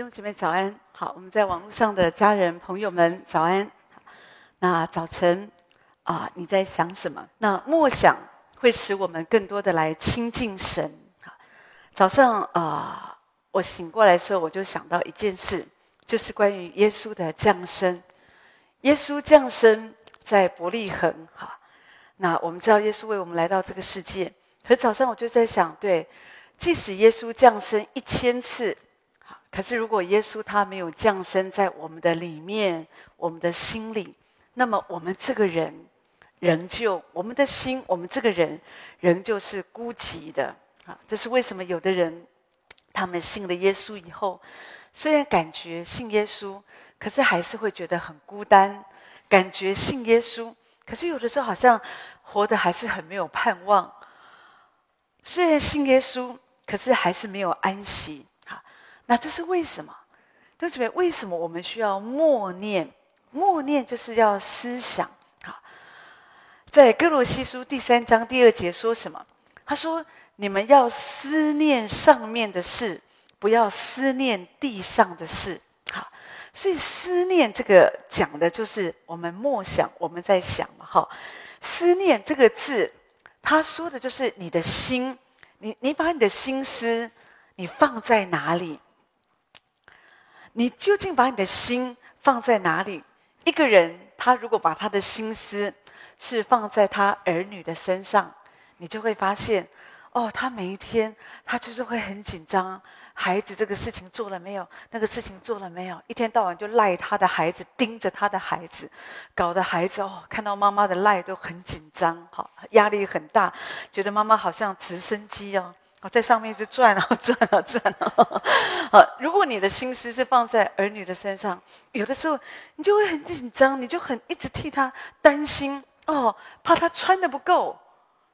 弟兄姐妹早安，好，我们在网络上的家人朋友们早安。那早晨啊，你在想什么？那默想会使我们更多的来亲近神。早上啊，我醒过来的时候，我就想到一件事，就是关于耶稣的降生。耶稣降生在伯利恒，哈。那我们知道耶稣为我们来到这个世界，可早上我就在想，对，即使耶稣降生一千次。可是，如果耶稣他没有降生在我们的里面，我们的心里，那么我们这个人仍旧，我们的心，我们这个人仍旧是孤寂的啊！这是为什么？有的人他们信了耶稣以后，虽然感觉信耶稣，可是还是会觉得很孤单。感觉信耶稣，可是有的时候好像活得还是很没有盼望。虽然信耶稣，可是还是没有安息。那这是为什么？对不对？为什么我们需要默念？默念就是要思想。好，在歌罗西书第三章第二节说什么？他说：“你们要思念上面的事，不要思念地上的事。”好，所以思念这个讲的就是我们默想，我们在想嘛。好，思念这个字，他说的就是你的心。你你把你的心思，你放在哪里？你究竟把你的心放在哪里？一个人，他如果把他的心思是放在他儿女的身上，你就会发现，哦，他每一天他就是会很紧张，孩子这个事情做了没有？那个事情做了没有？一天到晚就赖他的孩子，盯着他的孩子，搞得孩子哦，看到妈妈的赖都很紧张，好，压力很大，觉得妈妈好像直升机哦。哦，在上面一直转啊 转啊转啊！好，如果你的心思是放在儿女的身上，有的时候你就会很紧张，你就很一直替他担心哦，怕他穿的不够。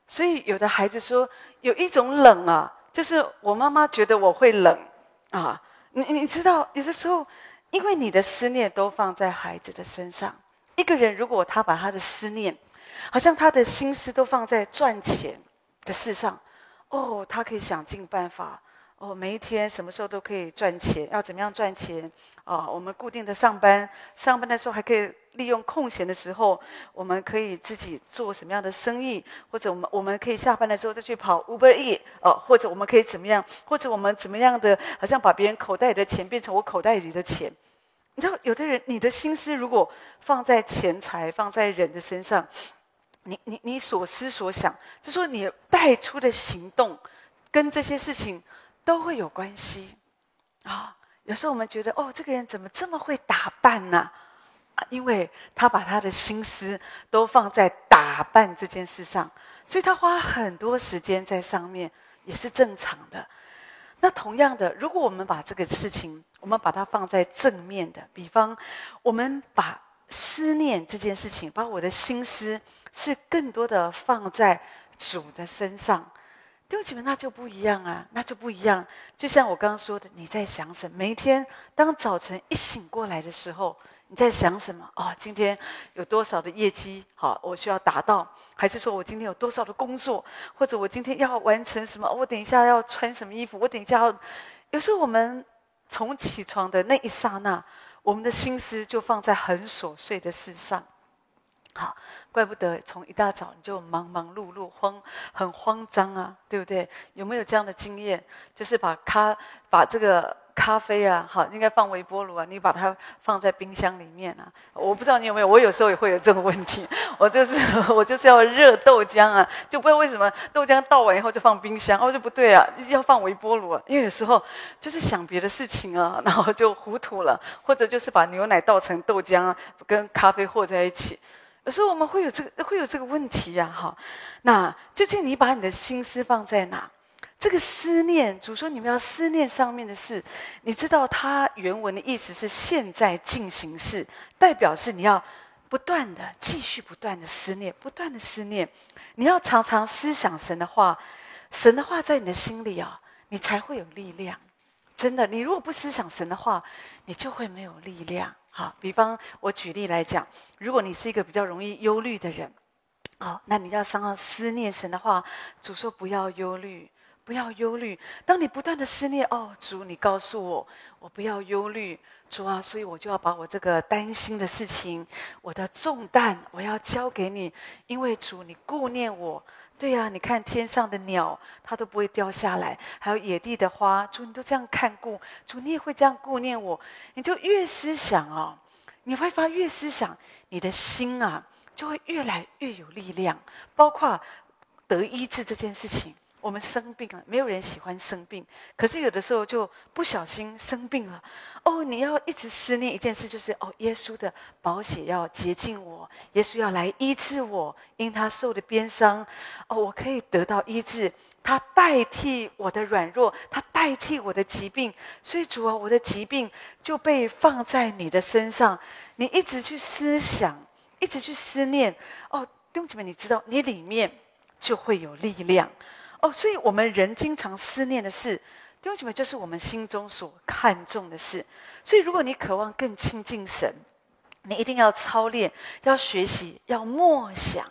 所以有的孩子说，有一种冷啊，就是我妈妈觉得我会冷啊。你你知道，有的时候因为你的思念都放在孩子的身上，一个人如果他把他的思念，好像他的心思都放在赚钱的事上。哦，他可以想尽办法哦，每一天什么时候都可以赚钱，要怎么样赚钱？哦，我们固定的上班，上班的时候还可以利用空闲的时候，我们可以自己做什么样的生意，或者我们我们可以下班的时候再去跑 Uber EAT，哦，或者我们可以怎么样，或者我们怎么样的，好像把别人口袋里的钱变成我口袋里的钱。你知道，有的人你的心思如果放在钱财，放在人的身上。你你你所思所想，就说你带出的行动，跟这些事情都会有关系啊。有时候我们觉得，哦，这个人怎么这么会打扮呢？啊，因为他把他的心思都放在打扮这件事上，所以他花很多时间在上面，也是正常的。那同样的，如果我们把这个事情，我们把它放在正面的，比方，我们把思念这件事情，把我的心思。是更多的放在主的身上，弟兄姐妹，那就不一样啊，那就不一样。就像我刚刚说的，你在想什么？每一天当早晨一醒过来的时候，你在想什么？哦，今天有多少的业绩？好，我需要达到，还是说我今天有多少的工作，或者我今天要完成什么？我等一下要穿什么衣服？我等一下要……有时候我们从起床的那一刹那，我们的心思就放在很琐碎的事上。好，怪不得从一大早你就忙忙碌碌、慌，很慌张啊，对不对？有没有这样的经验？就是把咖，把这个咖啡啊，好，应该放微波炉啊，你把它放在冰箱里面啊。我不知道你有没有，我有时候也会有这个问题。我就是 我就是要热豆浆啊，就不知道为什么豆浆倒完以后就放冰箱，哦，就不对啊，要放微波炉啊。因为有时候就是想别的事情啊，然后就糊涂了，或者就是把牛奶倒成豆浆啊，跟咖啡和在一起。有时候我们会有这个会有这个问题呀，哈，那究竟你把你的心思放在哪？这个思念，主说你们要思念上面的事，你知道它原文的意思是现在进行式，代表是你要不断的继续不断的思念，不断的思念，你要常常思想神的话，神的话在你的心里啊，你才会有力量。真的，你如果不思想神的话，你就会没有力量。好，比方我举例来讲，如果你是一个比较容易忧虑的人，好，那你要常常思念神的话。主说不要忧虑，不要忧虑。当你不断的思念，哦，主，你告诉我，我不要忧虑，主啊，所以我就要把我这个担心的事情，我的重担，我要交给你，因为主，你顾念我。对呀，你看天上的鸟，它都不会掉下来；还有野地的花，主你都这样看顾，主你也会这样顾念我。你就越思想哦，你会发越思想，你的心啊就会越来越有力量。包括得医治这件事情，我们生病了，没有人喜欢生病，可是有的时候就不小心生病了。哦，你要一直思念一件事，就是哦，耶稣的宝血要洁净我，耶稣要来医治我，因他受的鞭伤，哦，我可以得到医治。他代替我的软弱，他代替我的疾病，所以主啊，我的疾病就被放在你的身上。你一直去思想，一直去思念。哦，弟兄姐妹，你知道，你里面就会有力量。哦，所以我们人经常思念的事。弟兄姐妹，就是我们心中所看重的事。所以，如果你渴望更亲近神，你一定要操练，要学习，要默想。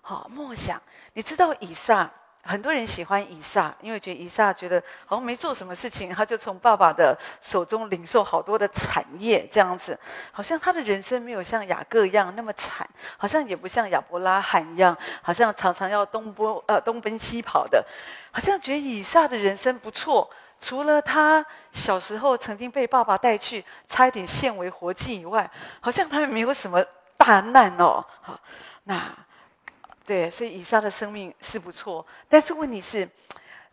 好，默想。你知道以上，很多人喜欢以撒，因为觉得以撒觉得好像没做什么事情，他就从爸爸的手中领受好多的产业，这样子，好像他的人生没有像雅各一样那么惨，好像也不像亚伯拉罕一样，好像常常要东奔呃东奔西跑的，好像觉得以撒的人生不错。除了他小时候曾经被爸爸带去，差一点献为活祭以外，好像他没有什么大难哦。好，那对，所以以撒的生命是不错。但是问题是，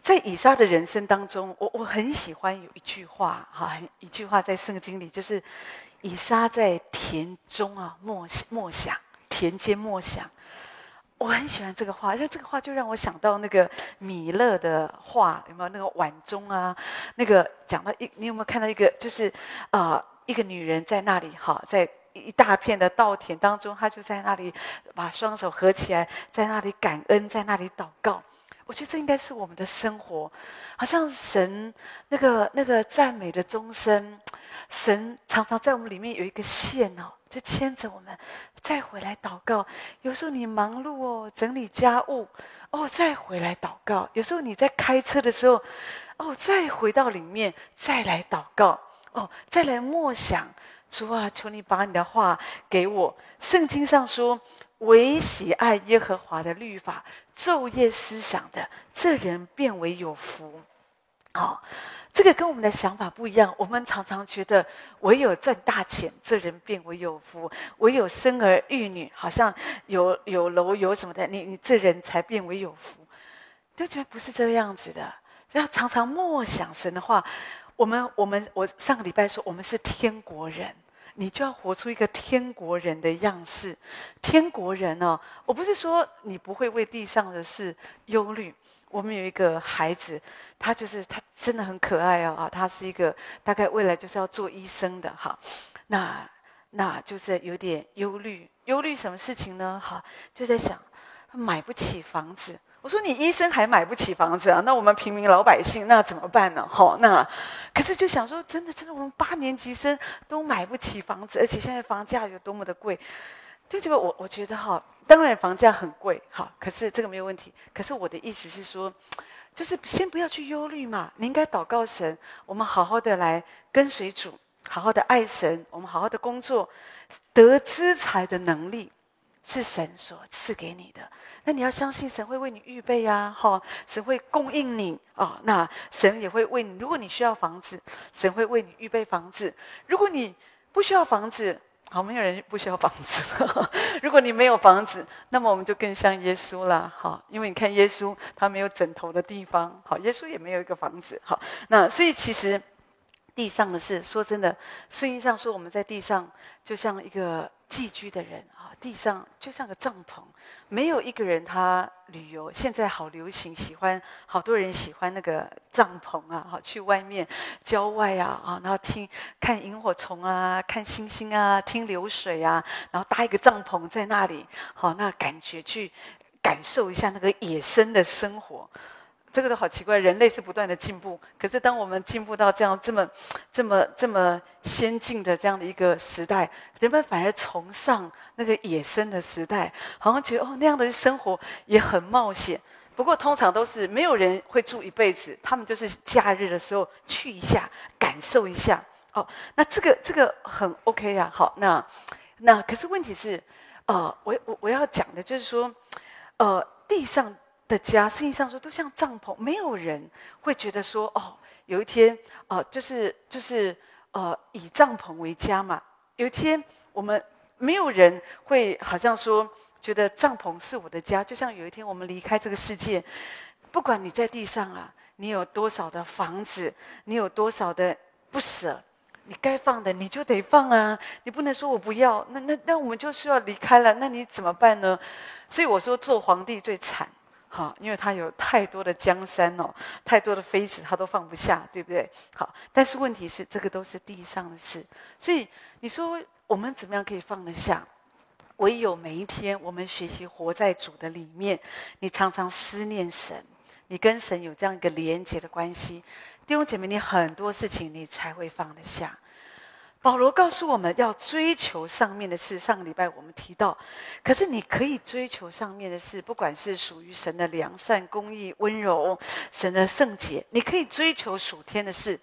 在以撒的人生当中，我我很喜欢有一句话，哈，一句话在圣经里，就是以撒在田中啊默默想，田间默想。我很喜欢这个话，因为这个话就让我想到那个米勒的画，有没有那个碗中啊？那个讲到一，你有没有看到一个？就是啊、一个女人在那里，哈，在一大片的稻田当中，他就在那里把双手合起来，在那里感恩，在那里祷告。我觉得这应该是我们的生活，好像神那个那个赞美的钟声，神常常在我们里面有一个线哦。就牵着我们，再回来祷告。有时候你忙碌哦，整理家务哦，再回来祷告。有时候你在开车的时候，哦，再回到里面，再来祷告哦，再来默想。主啊，求你把你的话给我。圣经上说，唯喜爱耶和华的律法，昼夜思想的，这人便为有福。哦。这个跟我们的想法不一样。我们常常觉得，唯有赚大钱，这人便为有福；唯有生儿育女，好像有有楼有什么的，你你这人才变为有福。都觉得不是这个样子的。要常常默想神的话。我们我们我上个礼拜说，我们是天国人，你就要活出一个天国人的样式。天国人哦，我不是说你不会为地上的事忧虑。我们有一个孩子，他就是他真的很可爱哦啊，他是一个大概未来就是要做医生的哈，那那就是有点忧虑，忧虑什么事情呢？哈，就在想他买不起房子。我说你医生还买不起房子啊？那我们平民老百姓那怎么办呢？哈，那可是就想说，真的真的，我们八年级生都买不起房子，而且现在房价有多么的贵。就觉得我我觉得哈，当然房价很贵哈，可是这个没有问题。可是我的意思是说，就是先不要去忧虑嘛，你应该祷告神，我们好好的来跟随主，好好的爱神，我们好好的工作，得资财的能力是神所赐给你的。那你要相信神会为你预备呀，哈，神会供应你啊，那神也会为你。如果你需要房子，神会为你预备房子；如果你不需要房子，好，没有人不需要房子。如果你没有房子，那么我们就更像耶稣了。好，因为你看耶稣，他没有枕头的地方。好，耶稣也没有一个房子。好，那所以其实地上的事，说真的，圣经上说我们在地上就像一个寄居的人。地上就像个帐篷，没有一个人他旅游。现在好流行，喜欢好多人喜欢那个帐篷啊，好去外面郊外啊啊，然后听看萤火虫啊，看星星啊，听流水啊，然后搭一个帐篷在那里，好那感觉去感受一下那个野生的生活。这个都好奇怪，人类是不断的进步，可是当我们进步到这样这么、这么、这么先进的这样的一个时代，人们反而崇尚那个野生的时代，好像觉得哦那样的生活也很冒险。不过通常都是没有人会住一辈子，他们就是假日的时候去一下，感受一下。哦，那这个这个很 OK 啊。好，那那可是问题是，呃，我我我要讲的就是说，呃，地上的家，实际上说都像帐篷，没有人会觉得说，哦，有一天，哦、呃，就是就是呃，以帐篷为家嘛。有一天，我们没有人会好像说，觉得帐篷是我的家。就像有一天我们离开这个世界，不管你在地上啊，你有多少的房子，你有多少的不舍。你该放的你就得放啊，你不能说我不要，那那那我们就是要离开了，那你怎么办呢？所以我说做皇帝最惨，好，因为他有太多的江山哦，太多的妃子他都放不下，对不对？好，但是问题是这个都是地上的事，所以你说我们怎么样可以放得下？唯有每一天我们学习活在主的里面，你常常思念神，你跟神有这样一个连结的关系。弟兄姐妹，你很多事情你才会放得下。保罗告诉我们要追求上面的事。上个礼拜我们提到，可是你可以追求上面的事，不管是属于神的良善、公义、温柔、神的圣洁，你可以追求属天的事。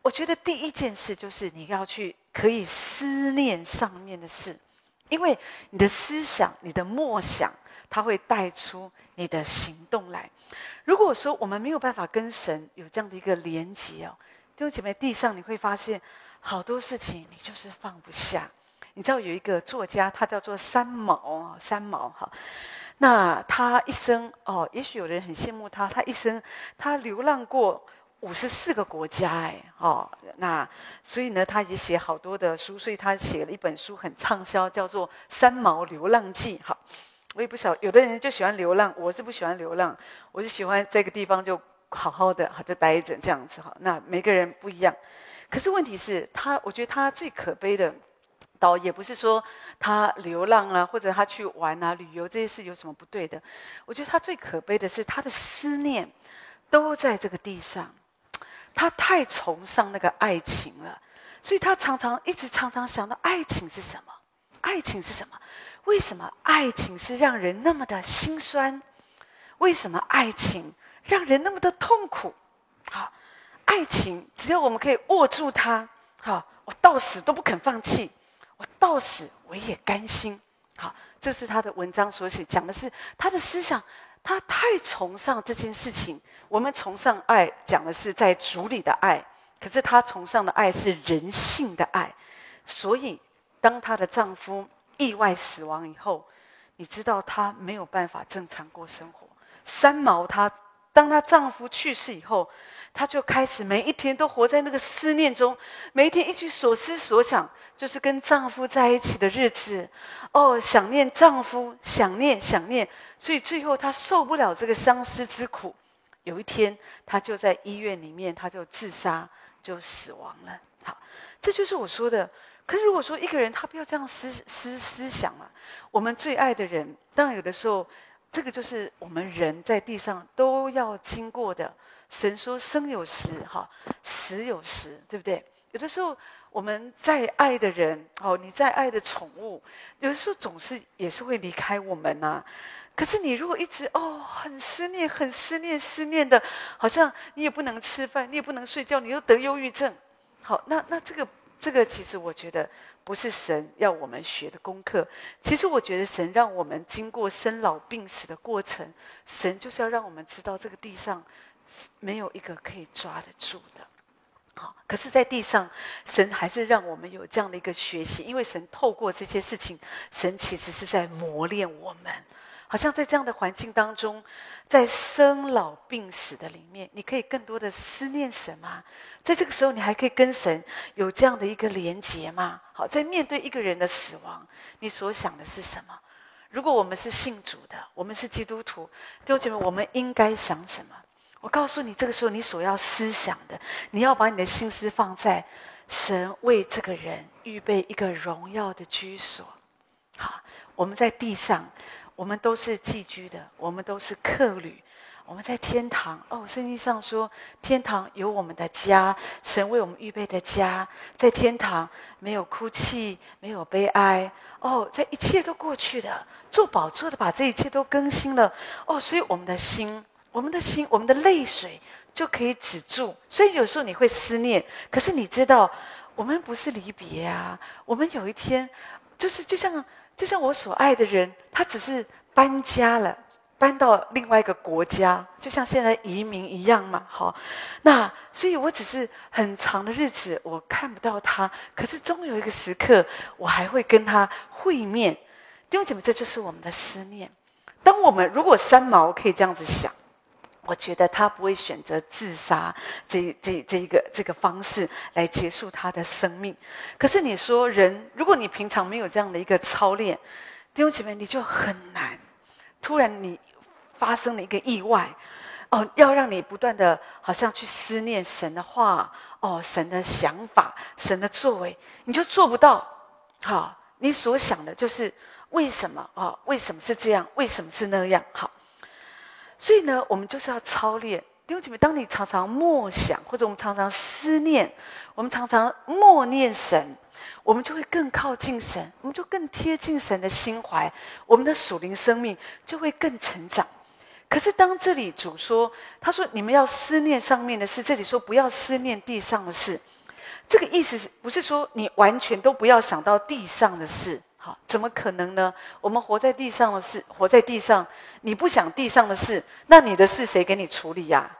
我觉得第一件事就是你要去可以思念上面的事，因为你的思想、你的默想，它会带出你的行动来。如果说我们没有办法跟神有这样的一个连接哦，弟兄姐妹，地上你会发现好多事情你就是放不下。你知道有一个作家，他叫做三毛，三毛哈。那他一生哦，也许有人很羡慕他，他一生他流浪过五十四个国家哎哦，那所以呢，他也写好多的书，所以他写了一本书很畅销，叫做《三毛流浪记》哈。我也不晓，有的人就喜欢流浪，我是不喜欢流浪，我就喜欢这个地方就好好的，好就待着这样子哈。那每个人不一样，可是问题是他，我觉得他最可悲的，倒也不是说他流浪啊，或者他去玩啊、旅游这些事有什么不对的。我觉得他最可悲的是他的思念都在这个地上，他太崇尚那个爱情了，所以他常常一直常常想到爱情是什么？爱情是什么？为什么爱情是让人那么的心酸？为什么爱情让人那么的痛苦？好，爱情只要我们可以握住它，好，我到死都不肯放弃，我到死我也甘心。好，这是他的文章所写，讲的是他的思想，他太崇尚这件事情。我们崇尚爱，讲的是在主里的爱，可是他崇尚的爱是人性的爱，所以当她的丈夫。意外死亡以后，你知道她没有办法正常过生活。三毛她，当她丈夫去世以后，她就开始每一天都活在那个思念中，每一天一直所思所想就是跟丈夫在一起的日子。哦，想念丈夫，想念想念，所以最后她受不了这个相思之苦。有一天，她就在医院里面，她就自杀，就死亡了。好，这就是我说的。可是，如果说一个人他不要这样思思思想啊，我们最爱的人，当然有的时候，这个就是我们人在地上都要经过的。神说生有时，哈，死有时，对不对？有的时候我们再爱的人，哦，你再爱的宠物，有的时候总是也是会离开我们呐。可是你如果一直哦很思念、很思念、思念的，好像你也不能吃饭，你也不能睡觉，你又得忧郁症。好，那那这个。这个其实我觉得不是神要我们学的功课。其实我觉得神让我们经过生老病死的过程，神就是要让我们知道这个地上没有一个可以抓得住的。好，可是，在地上，神还是让我们有这样的一个学习，因为神透过这些事情，神其实是在磨练我们。好像在这样的环境当中，在生老病死的里面，你可以更多的思念神吗？在这个时候，你还可以跟神有这样的一个连结吗？好，在面对一个人的死亡，你所想的是什么？如果我们是信主的，我们是基督徒，弟兄姐妹，我们应该想什么？我告诉你，这个时候你所要思想的，你要把你的心思放在神为这个人预备一个荣耀的居所。好，我们在地上。我们都是寄居的，我们都是客旅。我们在天堂哦，圣经上说，天堂有我们的家，神为我们预备的家，在天堂没有哭泣，没有悲哀哦，在一切都过去的，做宝座的把这一切都更新了哦，所以我们的心我们的心，我们的泪水就可以止住。所以有时候你会思念，可是你知道，我们不是离别啊。我们有一天，就是就像就像我所爱的人，他只是搬家了。搬到另外一个国家，就像现在移民一样嘛。好，那所以我只是很长的日子，我看不到他，可是终有一个时刻，我还会跟他会面。弟兄姐妹，这就是我们的思念。当我们如果三毛可以这样子想，我觉得他不会选择自杀这这这一个这个方式来结束他的生命。可是你说人，如果你平常没有这样的一个操练，弟兄姐妹，你就很难。突然你。发生了一个意外，哦，要让你不断的，好像去思念神的话，哦，神的想法，神的作为，你就做不到。好、你所想的就是为什么啊、哦？为什么是这样？为什么是那样？好，所以呢，我们就是要操练。弟兄姐妹，当你常常默想，或者我们常常思念，我们常常默念神，我们就会更靠近神，我们就更贴近神的心怀，我们的属灵生命就会更成长。可是，当这里主说，他说你们要思念上面的事，这里说不要思念地上的事，这个意思是不是说你完全都不要想到地上的事？好，怎么可能呢？我们活在地上的事，活在地上，你不想地上的事，那你的事谁给你处理呀？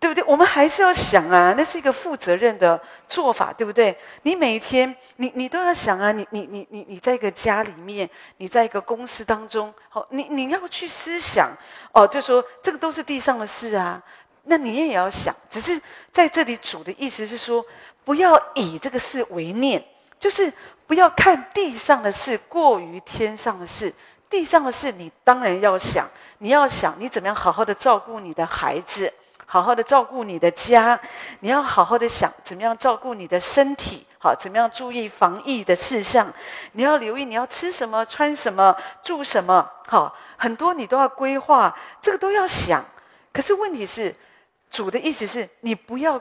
对不对？我们还是要想啊，那是一个负责任的做法，对不对？你每天，你你都要想啊，你你你你你在一个家里面，你在一个公司当中，好，你你要去思想哦，就说这个都是地上的事啊，那你也要想。只是在这里主的意思是说，不要以这个事为念，就是不要看地上的事过于天上的事。地上的事你当然要想，你要想你怎么样好好的照顾你的孩子。好好的照顾你的家，你要好好的想怎么样照顾你的身体，好，怎么样注意防疫的事项，你要留意你要吃什么、穿什么、住什么，好，很多你都要规划，这个都要想。可是问题是，主的意思是你不要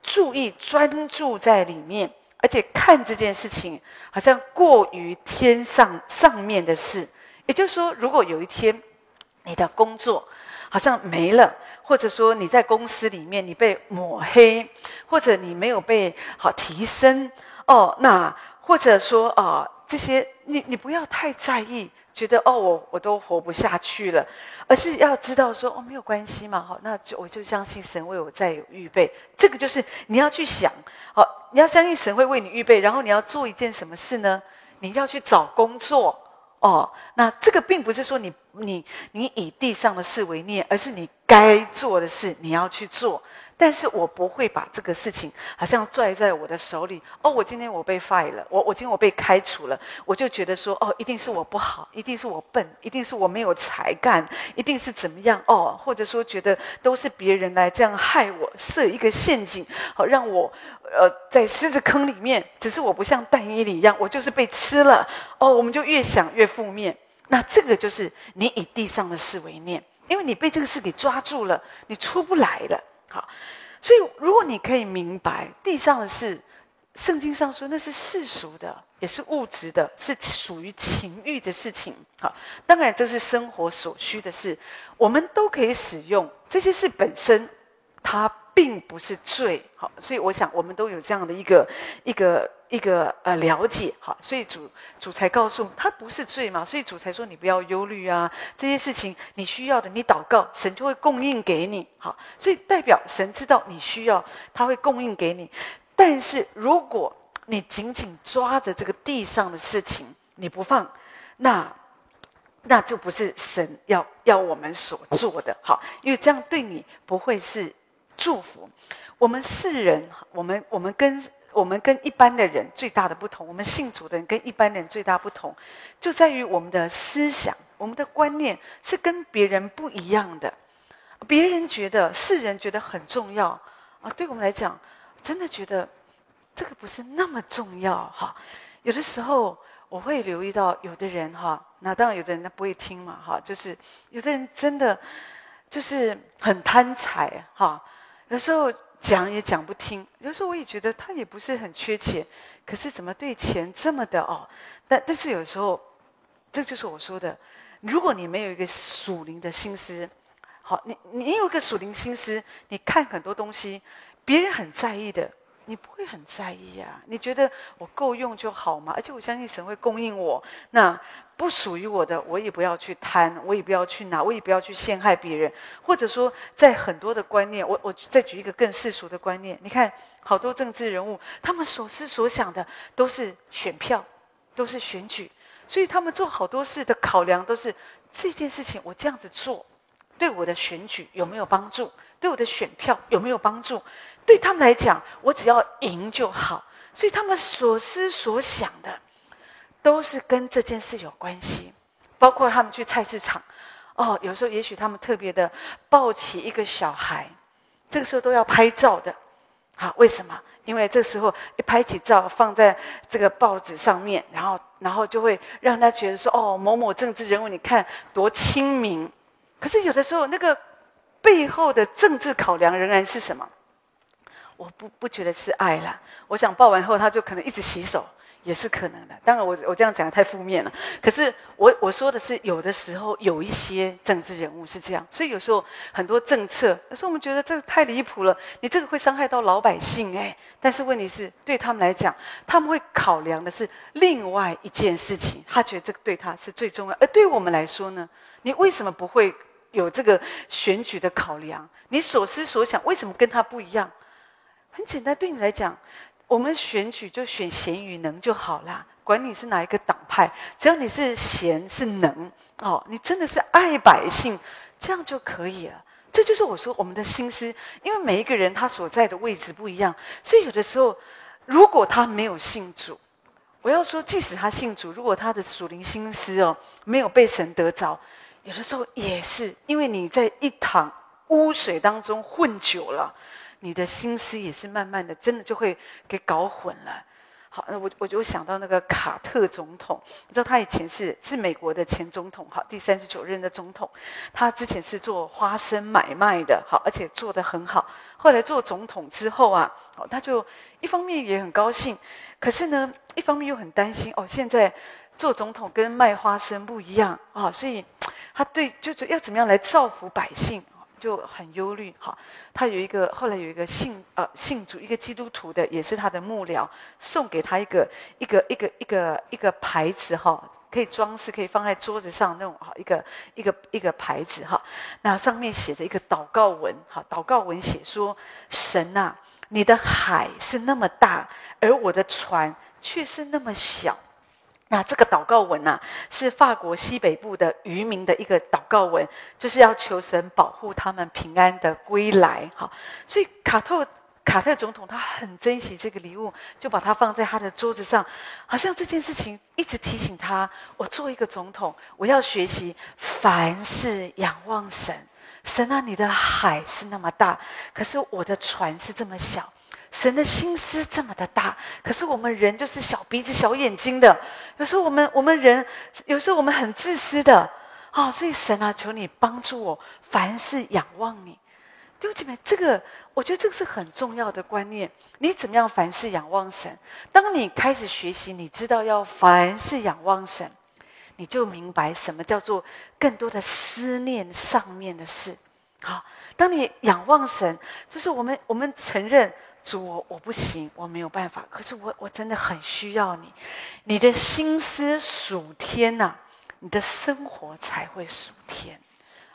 注意专注在里面，而且看这件事情好像过于天上上面的事。也就是说，如果有一天你的工作，好像没了，或者说你在公司里面你被抹黑，或者你没有被好提升哦，那或者说啊、这些你你不要太在意，觉得哦我我都活不下去了，而是要知道说哦没有关系嘛，好，那就我就相信神为我再有预备，这个就是你要去想，好，你要相信神会为你预备，然后你要做一件什么事呢？你要去找工作。哦，那这个并不是说你你你以地上的事为念，而是你该做的事你要去做。但是我不会把这个事情好像拽在我的手里。哦，我今天我被 fire 了，我我今天我被开除了，我就觉得说，哦，一定是我不好，一定是我笨，一定是我没有才干，一定是怎么样？哦，或者说觉得都是别人来这样害我，设一个陷阱，好让我。呃，在狮子坑里面，只是我不像但以理一样，我就是被吃了。哦，我们就越想越负面。那这个就是你以地上的事为念，因为你被这个事给抓住了，你出不来了。好，所以如果你可以明白地上的事，圣经上说那是世俗的，也是物质的，是属于情欲的事情。好，当然这是生活所需的事，我们都可以使用这些事本身，它。并不是罪，好，所以我想我们都有这样的一个一个一个呃了解，好，所以主主才告诉他不是罪嘛，所以主才说你不要忧虑啊，这些事情你需要的，你祷告，神就会供应给你，好，所以代表神知道你需要，他会供应给你。但是如果你紧紧抓着这个地上的事情，你不放，那那就不是神要要我们所做的，好，因为这样对你不会是。祝福我们世人，我们我们跟我们跟一般的人最大的不同，我们信主的人跟一般人最大不同，就在于我们的思想、我们的观念是跟别人不一样的。别人觉得世人觉得很重要啊，对我们来讲，真的觉得这个不是那么重要哈。有的时候我会留意到，有的人哈，那当然有的人他不会听嘛哈，就是有的人真的就是很贪财哈。有时候讲也讲不听，有时候我也觉得他也不是很缺钱，可是怎么对钱这么的哦？但但是有时候，这就是我说的，如果你没有一个属灵的心思，好，你你有一个属灵心思，你看很多东西，别人很在意的，你不会很在意呀、啊？你觉得我够用就好吗？而且我相信神会供应我。那不属于我的，我也不要去贪，我也不要去拿，我也不要去陷害别人。或者说，在很多的观念，我我再举一个更世俗的观念，你看好多政治人物，他们所思所想的都是选票，都是选举，所以他们做好多事的考量都是这件事情，我这样子做，对我的选举有没有帮助？对我的选票有没有帮助？对他们来讲，我只要赢就好。所以他们所思所想的。都是跟这件事有关系，包括他们去菜市场，哦，有时候也许他们特别的抱起一个小孩，这个时候都要拍照的，好，为什么？因为这时候一拍起照，放在这个报纸上面，然后，然后就会让他觉得说，哦，某某政治人物，你看多亲民。可是有的时候，那个背后的政治考量仍然是什么？我不不觉得是爱啦。我想报完后，他就可能一直洗手。也是可能的，当然我我这样讲太负面了。可是我我说的是，有的时候有一些政治人物是这样，所以有时候很多政策，有时候我们觉得这个太离谱了，你这个会伤害到老百姓哎。但是问题是，对他们来讲，他们会考量的是另外一件事情，他觉得这个对他是最重要。而对我们来说呢，你为什么不会有这个选举的考量？你所思所想为什么跟他不一样？很简单，对你来讲。我们选举就选贤与能就好啦，管你是哪一个党派，只要你是贤是能哦，你真的是爱百姓，这样就可以了。这就是我说我们的心思，因为每一个人他所在的位置不一样，所以有的时候，如果他没有信主，我要说，即使他信主，如果他的属灵心思哦没有被神得着，有的时候也是因为你在一塘污水当中混久了。你的心思也是慢慢的，真的就会给搞混了。好，那我我就想到那个卡特总统，你知道他以前是是美国的前总统，好，第三十九任的总统。他之前是做花生买卖的，好，而且做得很好。后来做总统之后啊，哦，他就一方面也很高兴，可是呢，一方面又很担心哦，现在做总统跟卖花生不一样啊，所以他对就是要怎么样来造福百姓。就很忧虑，哈，他有一个后来有一个信呃信主一个基督徒的，也是他的幕僚，送给他一个一个一个一个一个牌子哈，可以装饰，可以放在桌子上那种哈，一个一个一个牌子哈，那上面写着一个祷告文，哈，祷告文写说：神啊，你的海是那么大，而我的船却是那么小。那这个祷告文呐、啊，是法国西北部的渔民的一个祷告文，就是要求神保护他们平安的归来。好，所以卡特卡特总统他很珍惜这个礼物，就把它放在他的桌子上，好像这件事情一直提醒他：我做一个总统，我要学习凡事仰望神。神啊，你的海是那么大，可是我的船是这么小。神的心思这么的大，可是我们人就是小鼻子小眼睛的。有时候我们我们人，有时候我们很自私的啊、所以神啊，求你帮助我，凡事仰望你。弟兄姐妹，这个我觉得这个是很重要的观念。你怎么样凡事仰望神？当你开始学习，你知道要凡事仰望神，你就明白什么叫做更多的思念上面的事。好，当你仰望神，就是我们我们承认。主，我我不行，我没有办法。可是我我真的很需要你，你的心思属天呐、你的生活才会属天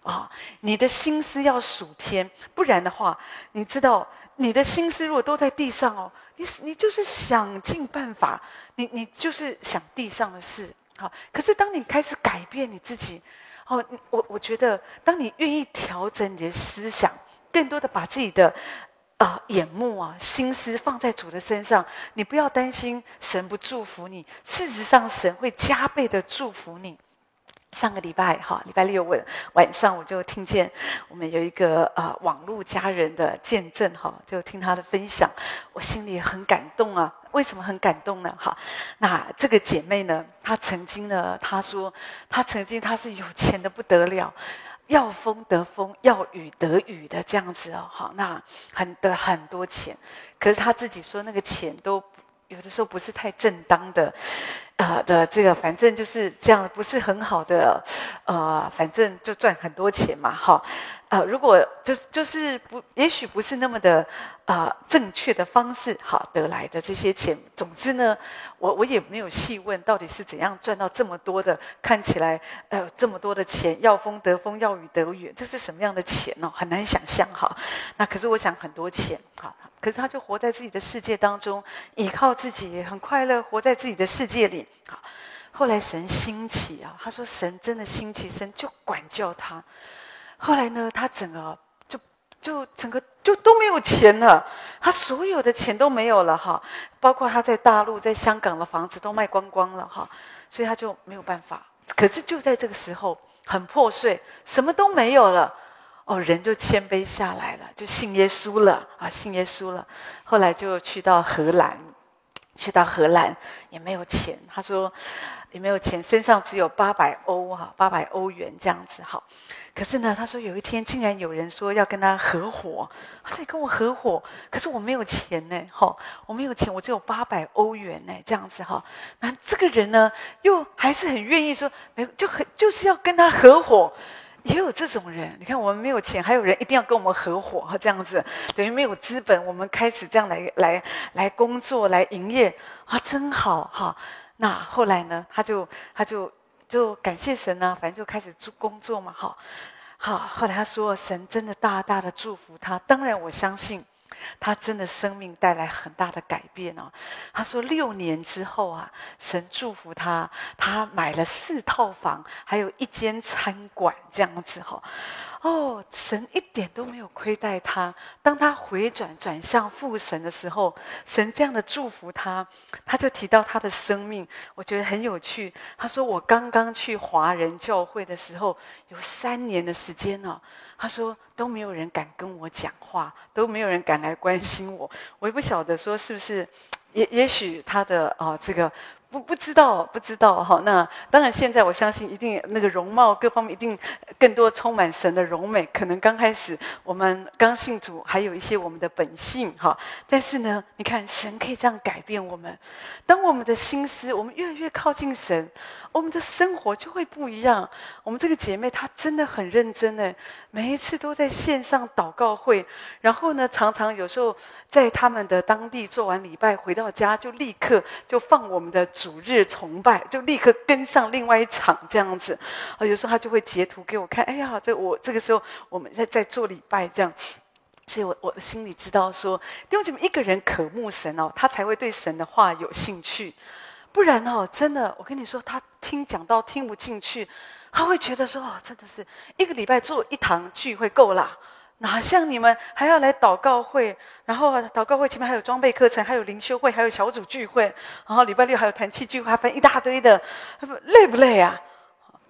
啊、你的心思要属天，不然的话，你知道，你的心思如果都在地上哦，你你就是想尽办法，你你就是想地上的事。好、可是当你开始改变你自己，哦，我我觉得，当你愿意调整你的思想，更多的把自己的。啊、眼目啊，心思放在主的身上，你不要担心神不祝福你。事实上，神会加倍的祝福你。上个礼拜哈，礼拜六晚晚上我就听见我们有一个啊、呃、网络家人的见证哈，就听他的分享，我心里很感动啊。为什么很感动呢？哈，那这个姐妹呢，她曾经呢，她说她曾经她是有钱的不得了。要风得风，要雨得雨的这样子哦，好，那很得很多钱，可是他自己说那个钱都有的时候不是太正当的，呃的这个反正就是这样，不是很好的，呃，反正就赚很多钱嘛，哈，呃，如果就就是不，也许不是那么的啊、呃、正确的方式，好得来的这些钱。总之呢，我我也没有细问到底是怎样赚到这么多的，看起来呃这么多的钱，要风得风，要雨得雨，这是什么样的钱哦？很难想象哈。那可是我想很多钱，哈，可是他就活在自己的世界当中，依靠自己，很快乐，活在自己的世界里。好，后来神兴起啊，他说神真的兴起，神就管教他。后来呢，他整个就就整个就都没有钱了，他所有的钱都没有了哈，包括他在大陆、在香港的房子都卖光光了哈，所以他就没有办法。可是就在这个时候，很破碎，什么都没有了，哦，人就谦卑下来了，就信耶稣了。啊，信耶稣了。后来就去到荷兰，去到荷兰也没有钱，他说也没有钱，身上只有八百欧哈，八百欧元这样子哈。可是呢，他说有一天竟然有人说要跟他合伙，他说你跟我合伙，可是我没有钱呢，哈，我没有钱，我只有八百欧元呢，这样子哈。那这个人呢，又还是很愿意说，没就很就是要跟他合伙，也有这种人。你看我们没有钱，还有人一定要跟我们合伙哈，这样子等于没有资本，我们开始这样来来来工作来营业啊，真好哈。那后来呢，他就他就。就感谢神呢、啊，反正就开始做工作嘛，好，好。后来他说，神真的大大的祝福他。当然，我相信他真的生命带来很大的改变哦。他说，六年之后啊，神祝福他，他买了四套房，还有一间餐馆，这样子哈。哦，哦神一点都没有亏待他。当他回转转向父神的时候，神这样的祝福他，他就提到他的生命，我觉得很有趣。他说：“我刚刚去华人教会的时候，有三年的时间呢。”他说都没有人敢跟我讲话，都没有人敢来关心我。我也不晓得说是不是，也也许他的哦这个。不不知道，不知道哈。那当然，现在我相信一定那个容貌各方面一定更多充满神的荣美。可能刚开始我们刚信主，还有一些我们的本性哈。但是呢，你看神可以这样改变我们。当我们的心思，我们越来越靠近神，我们的生活就会不一样。我们这个姐妹她真的很认真呢，每一次都在线上祷告会，然后呢，常常有时候在他们的当地做完礼拜回到家，就立刻就放我们的。主日崇拜就立刻跟上另外一场这样子，啊，有时候她就会截图给我看，哎呀，这我这个时候我们在在做礼拜这样，所以我我的心里知道说，弟兄姐妹一个人渴慕神哦，他才会对神的话有兴趣，不然哦，真的我跟你说，他听讲到听不进去，他会觉得说哦，真的是一个礼拜做一堂聚会够了。哪像你们还要来祷告会，然后祷告会前面还有装备课程，还有灵修会，还有小组聚会，然后礼拜六还有团契聚会，还分一大堆的，累不累啊？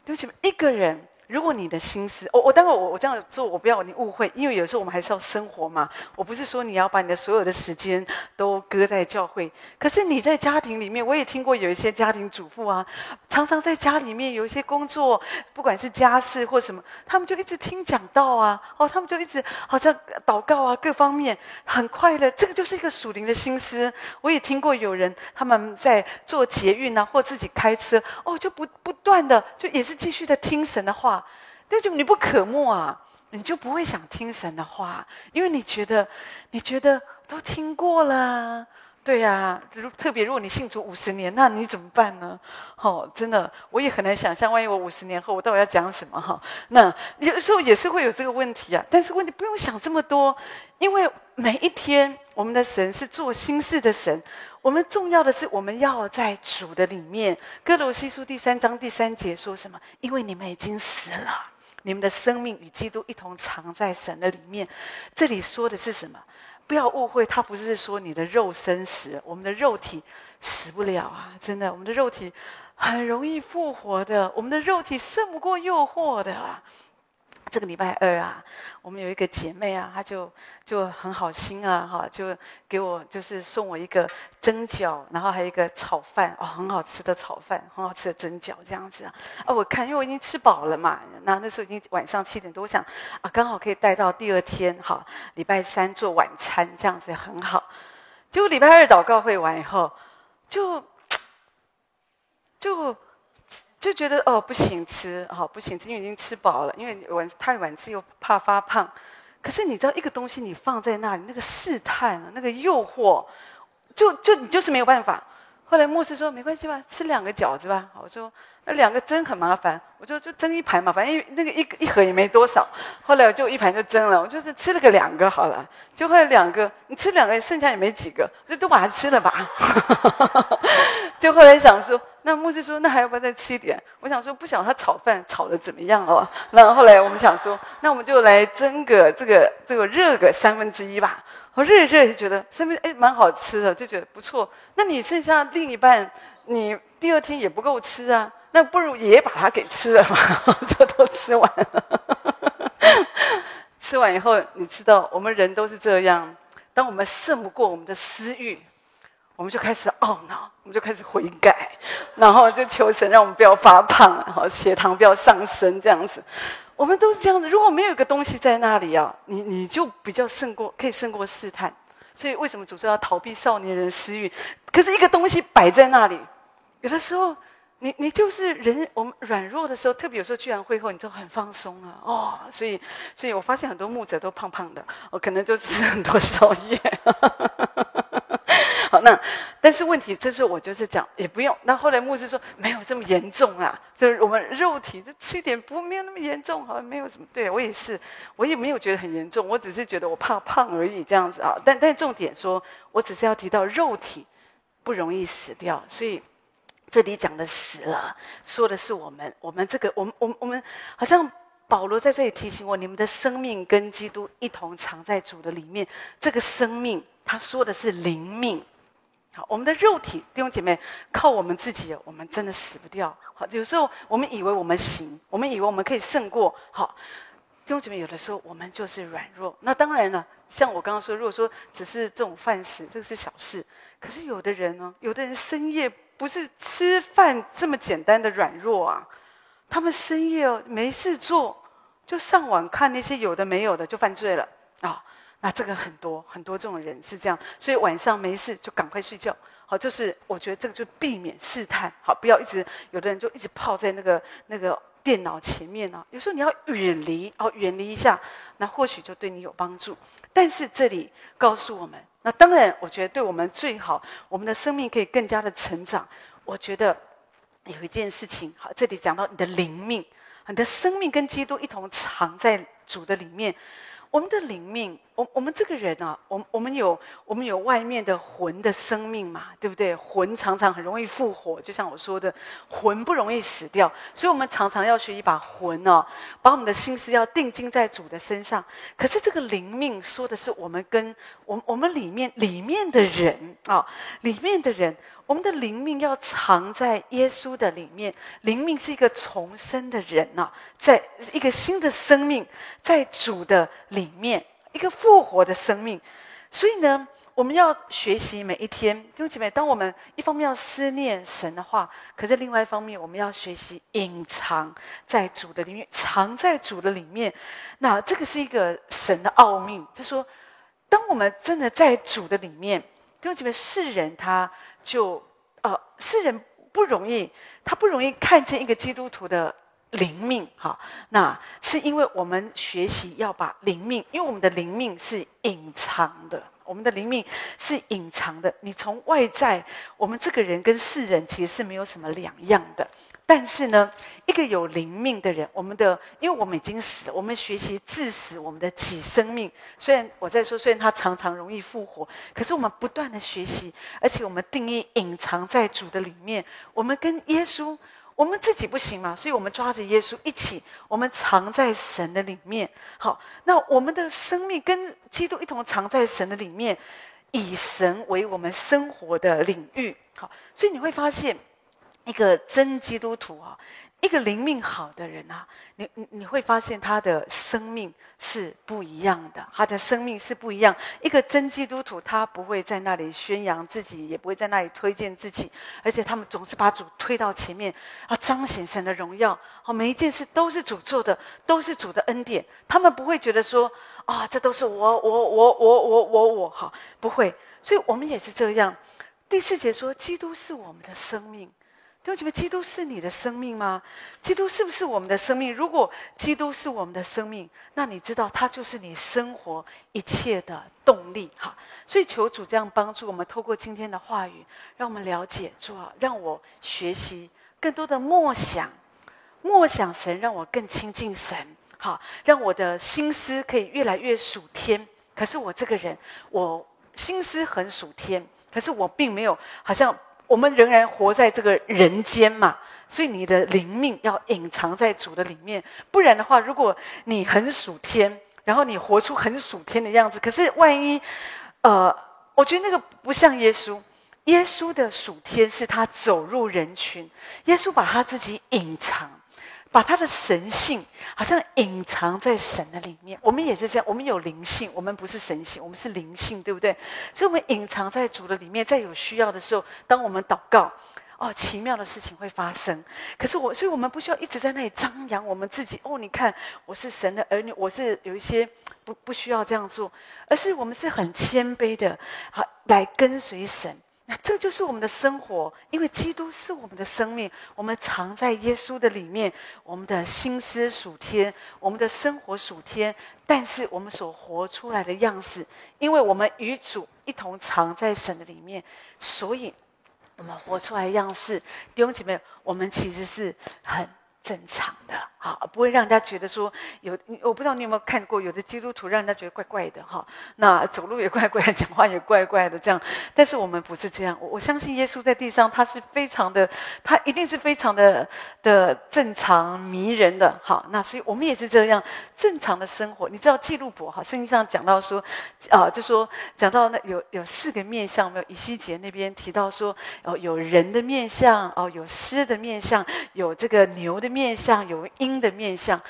对不起，一个人。如果你的心思，我我待会我我这样做，我不要你误会，因为有时候我们还是要生活嘛。我不是说你要把你的所有的时间都搁在教会，可是你在家庭里面，我也听过有一些家庭主妇啊，常常在家里面有一些工作，不管是家事或什么，他们就一直听讲道啊，哦，他们就一直好像祷告啊，各方面很快乐。这个就是一个属灵的心思。我也听过有人他们在做捷运啊，或自己开车，哦，就不不断的就也是继续的听神的话。那就你不渴慕啊，你就不会想听神的话，因为你觉得，你觉得都听过了，对呀、啊。特别如果你信主五十年，那你怎么办呢？哦，真的，我也很难想象，万一我五十年后我到底要讲什么哈？那有时候也是会有这个问题啊。但是问题不用想这么多，因为每一天我们的神是做新事的神。我们重要的是，我们要在主的里面。哥罗西书第三章第三节说什么？因为你们已经死了。你们的生命与基督一同藏在神的里面。这里说的是什么？不要误会，他不是说你的肉身死，我们的肉体死不了啊！真的，我们的肉体很容易复活的，我们的肉体胜不过诱惑的啊。这个礼拜二啊，我们有一个姐妹啊，她就就很好心啊，哈，就给我就是送我一个蒸饺，然后还有一个炒饭，哦，很好吃的炒饭，很好吃的蒸饺，这样子啊。啊，我看因为我已经吃饱了嘛，那那时候已经晚上七点多，我想啊，刚好可以带到第二天，哈，礼拜三做晚餐，这样子很好。结果礼拜二祷告会完以后，就就就觉得哦不行吃，好不行吃，因为已经吃饱了，因为晚太晚吃又怕发胖。可是你知道，一个东西你放在那里，那个试探，那个诱惑，就就你就是没有办法。后来牧师说没关系吧，吃两个饺子吧。我说。那两个蒸很麻烦，我就就蒸一盘嘛，反正那个一一盒也没多少。后来我就一盘就蒸了，我就是吃了个两个好了。就后来两个，你吃两个，剩下也没几个，就都把它吃了吧。就后来想说，那牧师说，那还要不要再吃一点？我想说，不晓得他炒饭炒的怎么样哦。然后后来我们想说，那我们就来蒸个这个这个热个三分之一吧。我热一热就觉得上面哎蛮好吃的，就觉得不错。那你剩下另一半，你第二天也不够吃啊。那不如也把它给吃了嘛，就都吃完了。吃完以后，你知道，我们人都是这样。当我们胜不过我们的私欲，我们就开始懊恼，我们就开始悔改，然后就求神让我们不要发胖，好血糖不要上升，这样子。我们都是这样子。如果没有一个东西在那里啊，你你就比较胜过，可以胜过试探。所以为什么主说要逃避少年人私欲？可是一个东西摆在那里，有的时候。你你就是人，我们软弱的时候，特别有时候聚完会后，你就很放松了哦。所以，所以我发现很多牧者都胖胖的，我、可能就吃很多宵夜。好，那但是问题，这是我就是讲也不用。那后来牧师说没有这么严重啊，就是我们肉体就吃一点，不没有那么严重，好像没有什么。对我也是，我也没有觉得很严重，我只是觉得我怕胖而已这样子啊。但但重点说，我只是要提到肉体不容易死掉，所以。这里讲的死了，说的是我们，我们这个，我们，我们，我们，好像保罗在这里提醒我，你们的生命跟基督一同藏在主的里面。这个生命，他说的是灵命。好，我们的肉体，弟兄姐妹，靠我们自己，我们真的死不掉。好，有时候我们以为我们行，我们以为我们可以胜过。好，弟兄姐妹，有的时候我们就是软弱。那当然了，像我刚刚说，如果说只是这种饭食，这个是小事。可是有的人呢，有的人深夜。不是吃饭这么简单的软弱啊！他们深夜哦没事做，就上网看那些有的没有的，就犯罪了啊、那这个很多很多这种人是这样，所以晚上没事就赶快睡觉。好，就是我觉得这个就避免试探，好，不要一直有的人就一直泡在那个那个电脑前面呢、哦。有时候你要远离哦，远离一下，那或许就对你有帮助。但是这里告诉我们。那当然，我觉得对我们最好，我们的生命可以更加的成长。我觉得有一件事情，好，这里讲到你的灵命，你的生命跟基督一同藏在主的里面。我们的灵命，我我们这个人啊，我们我们有我们有外面的魂的生命嘛，对不对？魂常常很容易复活，就像我说的，魂不容易死掉，所以我们常常要学一把魂哦，把我们的心思要定睛在主的身上。可是这个灵命说的是我们跟我们我们里面里面的人啊，里面的人。我们的灵命要藏在耶稣的里面，灵命是一个重生的人呐、啊，在一个新的生命，在主的里面，一个复活的生命。所以呢，我们要学习每一天，弟兄姐妹，当我们一方面要思念神的话，可是另外一方面，我们要学习隐藏在主的里面，藏在主的里面。那这个是一个神的奥秘，就说，当我们真的在主的里面，弟兄姐妹，世人他。就呃，世人不容易，他不容易看见一个基督徒的灵命哈。那是因为我们学习要把灵命，因为我们的灵命是隐藏的，我们的灵命是隐藏的。你从外在，我们这个人跟世人其实是没有什么两样的。但是呢，一个有灵命的人，我们的，因为我们已经死了，我们学习致死我们的己生命。虽然我在说，虽然他常常容易复活，可是我们不断的学习，而且我们定义隐藏在主的里面。我们跟耶稣，我们自己不行嘛，所以我们抓着耶稣一起，我们藏在神的里面。好，那我们的生命跟基督一同藏在神的里面，以神为我们生活的领域。好，所以你会发现。一个真基督徒啊，一个灵命好的人啊，你你你会发现他的生命是不一样的，他的生命是不一样。一个真基督徒，他不会在那里宣扬自己，也不会在那里推荐自己，而且他们总是把主推到前面啊，彰显神的荣耀。好，每一件事都是主做的，都是主的恩典。他们不会觉得说啊，这都是我我我我我我我好，不会。所以我们也是这样。第四节说，基督是我们的生命。兄姐妹，基督是你的生命吗？基督是不是我们的生命？如果基督是我们的生命，那你知道他就是你生活一切的动力。哈，所以求主这样帮助我们，透过今天的话语，让我们了解主啊，让我学习更多的默想，默想神，让我更亲近神。好，让我的心思可以越来越属天。可是我这个人，我心思很属天，可是我并没有，好像我们仍然活在这个人间嘛。所以你的灵命要隐藏在主的里面，不然的话，如果你很属天，然后你活出很属天的样子，可是万一，呃，我觉得那个不像耶稣。耶稣的属天是他走入人群，耶稣把他自己隐藏。把他的神性好像隐藏在神的里面，我们也是这样。我们有灵性，我们不是神性，我们是灵性，对不对？所以，我们隐藏在主的里面，在有需要的时候，当我们祷告，哦，奇妙的事情会发生。可是我，所以我们不需要一直在那里张扬我们自己。哦，你看，我是神的儿女，我是有一些不不需要这样做，而是我们是很谦卑的，好来跟随神。那这就是我们的生活，因为基督是我们的生命，我们藏在耶稣的里面，我们的心思属天，我们的生活属天，但是我们所活出来的样式，因为我们与主一同藏在神的里面，所以我们活出来样式，弟兄姐妹，我们其实是很。正常的，好，不会让人家觉得说有，我不知道你有没有看过，有的基督徒让人家觉得怪怪的，哈，那走路也怪怪的，讲话也怪怪的，这样。但是我们不是这样，我我相信耶稣在地上，他是非常的，他一定是非常的的正常迷人的，好，那所以我们也是这样正常的生活。你知道记录簿哈，圣经上讲到说，啊、就说讲到那有有四个面相，没有以西结那边提到说，哦，有人的面相，哦，有狮的面相，有这个牛的面。面相有鹰的面相，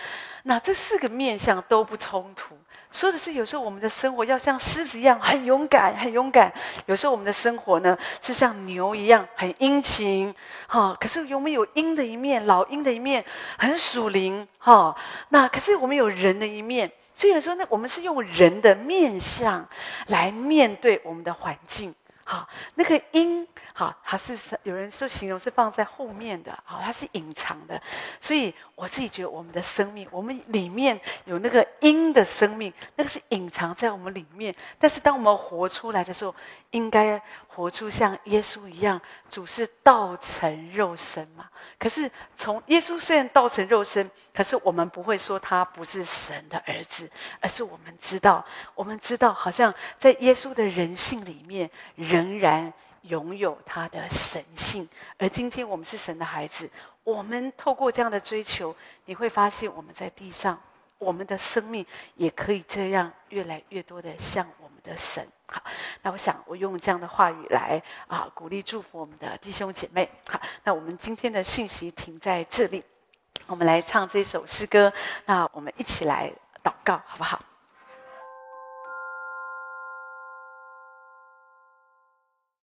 那这四个面相都不冲突。说的是，有时候我们的生活要像狮子一样很勇敢，很勇敢；有时候我们的生活呢是像牛一样很殷勤，哈。可是有没有鹰的一面，老鹰的一面，很属灵，哈。那可是我们有人的一面，所以有时候呢，我们是用人的面相来面对我们的环境。好，那个鹰，好，它是有人说形容是放在后面的，好，它是隐藏的。所以我自己觉得，我们的生命，我们里面有那个阴的生命，那个是隐藏在我们里面。但是当我们活出来的时候，应该活出像耶稣一样，主是道成肉身嘛。可是从耶稣虽然道成肉身，可是我们不会说他不是神的儿子，而是我们知道，我们知道，好像在耶稣的人性里面，仍然拥有他的神性。而今天我们是神的孩子，我们透过这样的追求，你会发现我们在地上，我们的生命也可以这样越来越多的像我们的神。好，那我想我用这样的话语来啊鼓励祝福我们的弟兄姐妹。好，那我们今天的信息停在这里，我们来唱这首诗歌。那我们一起来祷告，好不好？